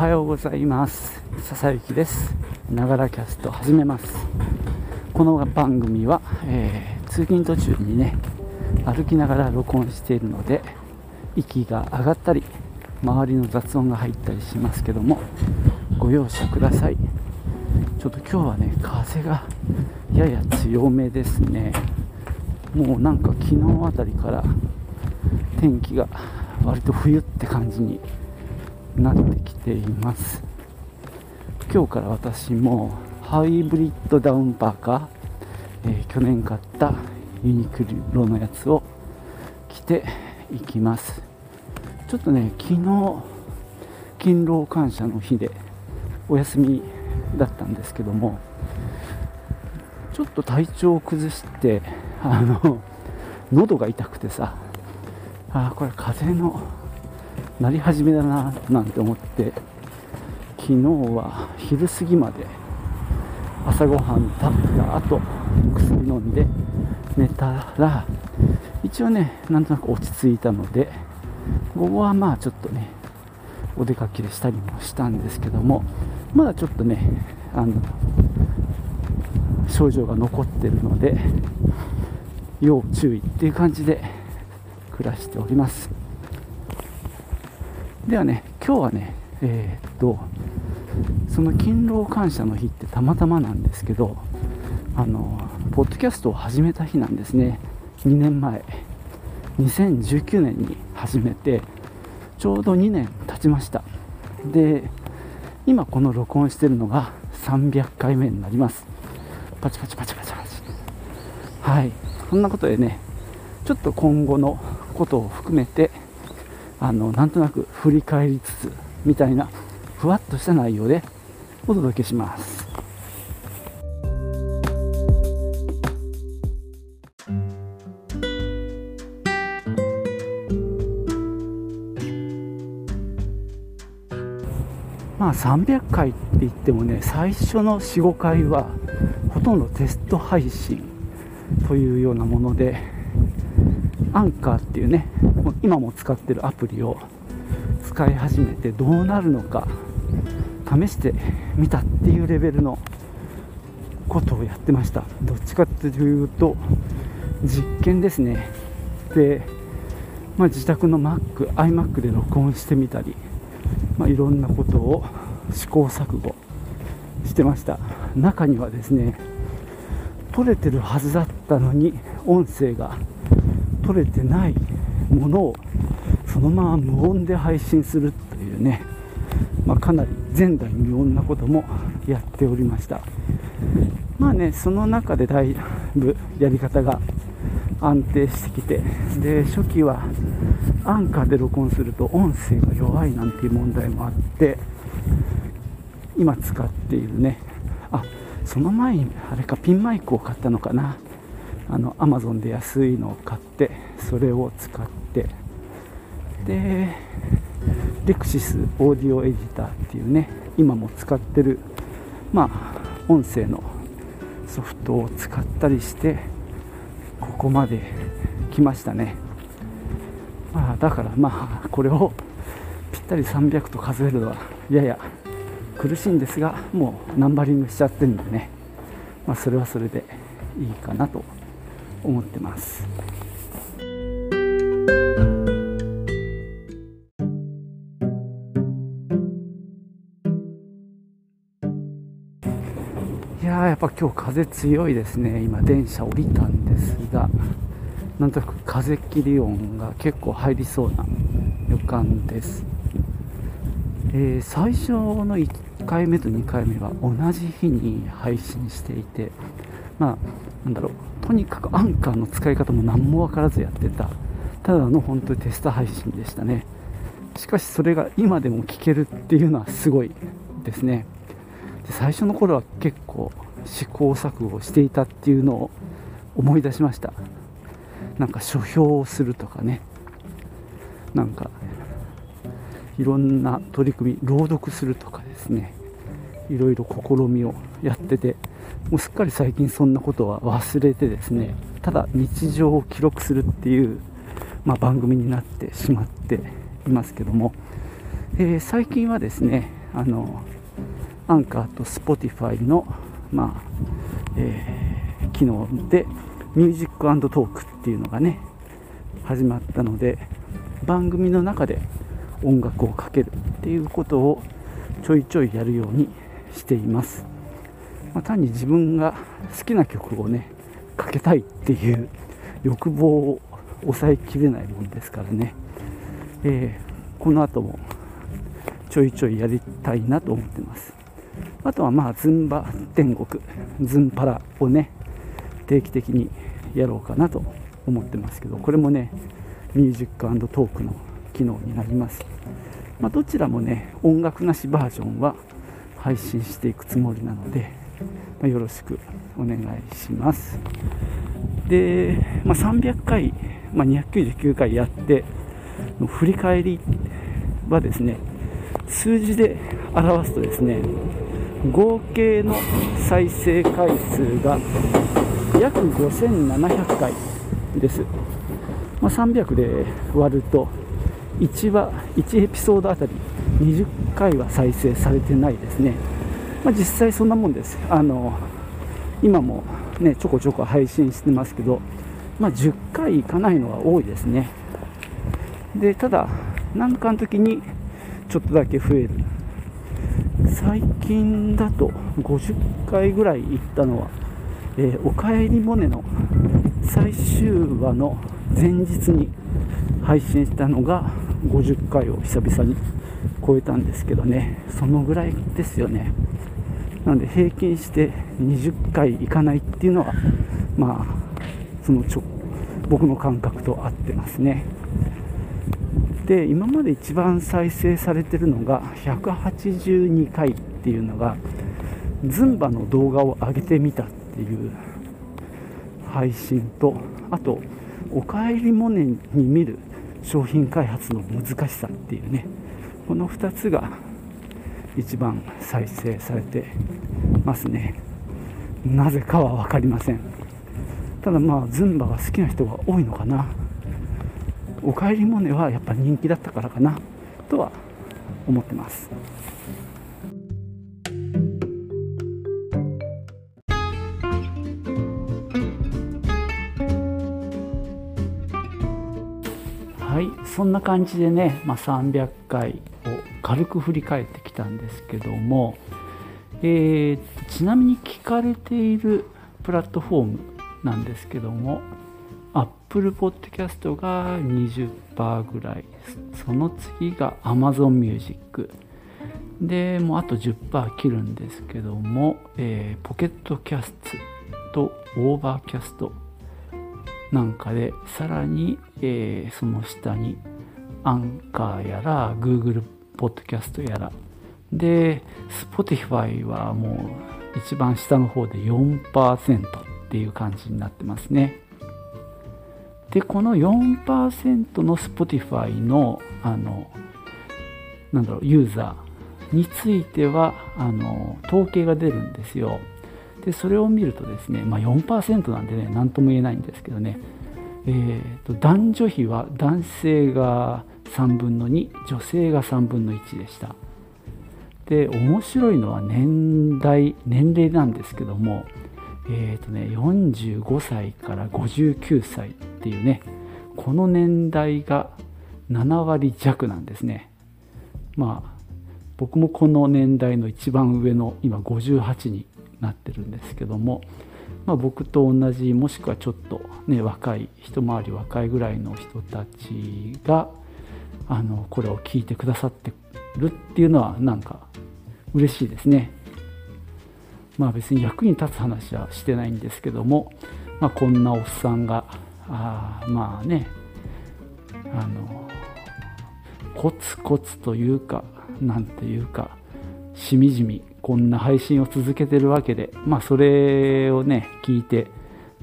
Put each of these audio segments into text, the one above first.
はようございます。笹雪です。ながらキャスト始めます。この番組は、えー、通勤途中にね歩きながら録音しているので息が上がったり周りの雑音が入ったりしますけどもご容赦ください。ちょっと今日はね風がやや強めですね。もうなんか昨日あたりから天気が割と冬って感じになってきています。今日から私もハイブリッドダウンパーカー、えー、去年買ったユニクロのやつを着ていきます。ちょっとね昨日勤労感謝の日でお休みだったんですけどもちょっと体調を崩してあの喉が痛くてさあこれ風邪のなり始めだななんて思って昨日は昼過ぎまで朝ごはん食べた後薬飲んで寝たら一応ねなんとなく落ち着いたので午後はまあちょっとねお出かけしたりもしたんですけどもまだちょっとねあの症状が残ってるので要注意っていう感じで暮らしております。ではね今日はねえー、っとその勤労感謝の日ってたまたまなんですけどあのポッドキャストを始めた日なんですね。2年前。2019年に始めてちょうど2年経ちました。で今この録音してるのが300回目になります。パチパチパチパチパチ。はい。そんなことでねちょっと今後のことを含めてあのなんとなく振り返りつつみたいなふわっとした内容でお届けします。まあ300回って言ってもね最初の45回はほとんどテスト配信というようなものでアンカーっていうね今も使ってるアプリを使い始めてどうなるのか試してみたっていうレベルのことをやってました。どっちかっていうと実験ですね。で、まあ、自宅の Mac、iMac で録音してみたり、まあ、いろんなことを試行錯誤してました。中にはですね撮れてるはずだったのに音声が撮れてないものをそのまま無音で配信するというね、まあ、かなり前代未聞なこともやっておりました。まあねその中でだいぶやり方が安定してきてで初期はアンカーで録音すると音声が弱いなんていう問題もあって今使っているね。あその前にあれかピンマイクを買ったのかな。あのアマゾンで安いのを買ってそれを使ってでレクシスオーディオエディターっていうね今も使ってるまあ音声のソフトを使ったりしてここまで来ましたね。まあだからまあこれをぴったり300と数えるのはやや苦しいんですがもうナンバリングしちゃってるんでね。まあそれはそれでいいかなと思ってます。いややっぱ今日風強いですね今電車降りたんですがなんとなく風切り音が結構入りそうな予感です、えー、最初の1回目と2回目は同じ日に配信していてまあなんだろう。とにかくアンカーの使い方も何も分からずやってたただの本当にテスト配信でしたね。しかしそれが今でも聞けるっていうのはすごいですね。で最初の頃は結構試行錯誤していたっていうのを思い出しました。なんか書評をするとかね。なんかいろんな取り組み朗読するとかですね。いろいろ試みをやっててもうすっかり最近そんなことは忘れてですねただ日常を記録するっていう、まあ、番組になってしまっていますけども、えー、最近はですねあのアンカーと Spotify の、まあえー、機能でミュージックトークっていうのがね始まったので番組の中で音楽をかけるっていうことをちょいちょいやるようにしています、まあ、単に自分が好きな曲をねかけたいっていう欲望を抑えきれないもんですからね、えー、この後もちょいちょいやりたいなと思ってます。あとはまあズンバ天国ズンパラをね定期的にやろうかなと思ってますけどこれもねミュージックトークの機能になります、まあ、どちらもね音楽なしバージョンは配信していくつもりなので、まあ、よろしくお願いします。で、まあ、300回、ま299回やっての振り返りはですね数字で表すとですね合計の再生回数が約5700回です、まあ、300で割ると1話1エピソードあたり20回は再生されてないですね、まあ、実際そんなもんです。あの今もねちょこちょこ配信してますけど、まあ、10回いかないのは多いですね。でただ何かの時にちょっとだけ増える。最近だと50回ぐらい行ったのは、えー、おかえりモネの最終話の前日に配信したのが50回を久々に。超えたんですけどね。そのぐらいですよね。なので平均して20回いかないっていうのはまあそのちょ僕の感覚と合ってますね。で今まで一番再生されてるのが182回っていうのがズンバの動画を上げてみたっていう配信とあと「おかえりモネ」に見る商品開発の難しさっていうね。この2つが一番再生されてますね。なぜかは分かりません。ただまあズンバが好きな人が多いのかな。おかえりモネはやっぱ人気だったからかな。とは思ってます。はい。そんな感じでね、まあ、300回軽く振り返ってきたんですけども、えー、ちなみに聞かれているプラットフォームなんですけども Apple Podcast が20%ぐらいその次が Amazon Music でもうあと10%切るんですけども、えー、 Pocket Casts と Overcastなんかでさらに、えー、その下にアンカーやら Google ポッドキャストやら。で Spotify はもう一番下の方で4%っていう感じになってますね。でこの4%の Spotify のあのなんだろうユーザーについてはあの統計が出るんですよ。でそれを見るとですね、まあ、4%なんでね何とも言えないんですけどね、えーと、男女比は男性が3分の2女性が3分の1でした。で面白いのは年代年齢なんですけどもえーとね、45歳から59歳っていうねこの年代が7割弱なんですね。まあ僕もこの年代の一番上の今58になってるんですけども、まあ、僕と同じもしくはちょっとね若い一回り若いぐらいの人たちがあのこれを聞いてくださってるっていうのはなんか嬉しいですね。まあ別に役に立つ話はしてないんですけども、まあ、こんなおっさんがあまあねあのコツコツというかなんていうかしみじみこんな配信を続けてるわけでまあそれをね聞いて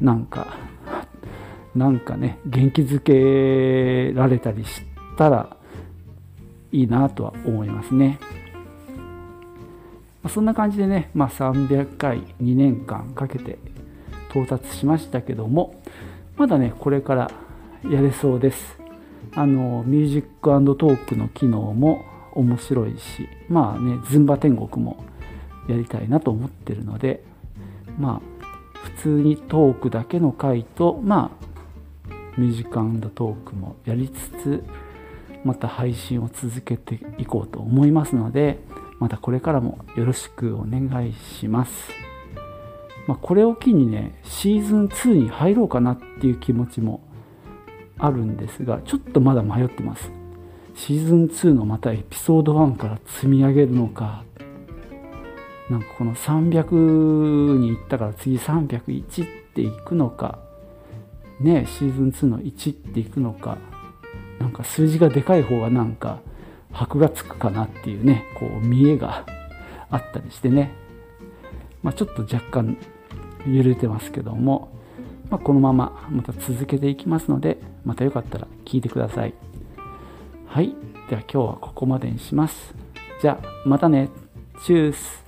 なんかなんかね元気づけられたりしたらいいなとは思いますね。まそんな感じでね、まあ、300回2年間かけて到達しましたけどもまだねこれからやれそうですあのミュージックトークの機能も面白いしまあねズンバ天国もやりたいなと思ってるのでまあ普通にトークだけの回とまあミュージックトークもやりつつまた配信を続けていこうと思いますのでまたこれからもよろしくお願いします。まあ、これを機にねシーズン2に入ろうかなっていう気持ちもあるんですがちょっとまだ迷ってますシーズン2のまたエピソード1から積み上げるのかなんかこの300に行ったから次301っていくのかねシーズン2の1っていくのかなんか数字がでかい方がなんか箔がつくかなっていうねこう見えがあったりしてね、まあ、ちょっと若干揺れてますけども、まあ、このまままた続けていきますのでまたよかったら聞いてください。はい。では今日はここまでにします。じゃあまたね。チュース。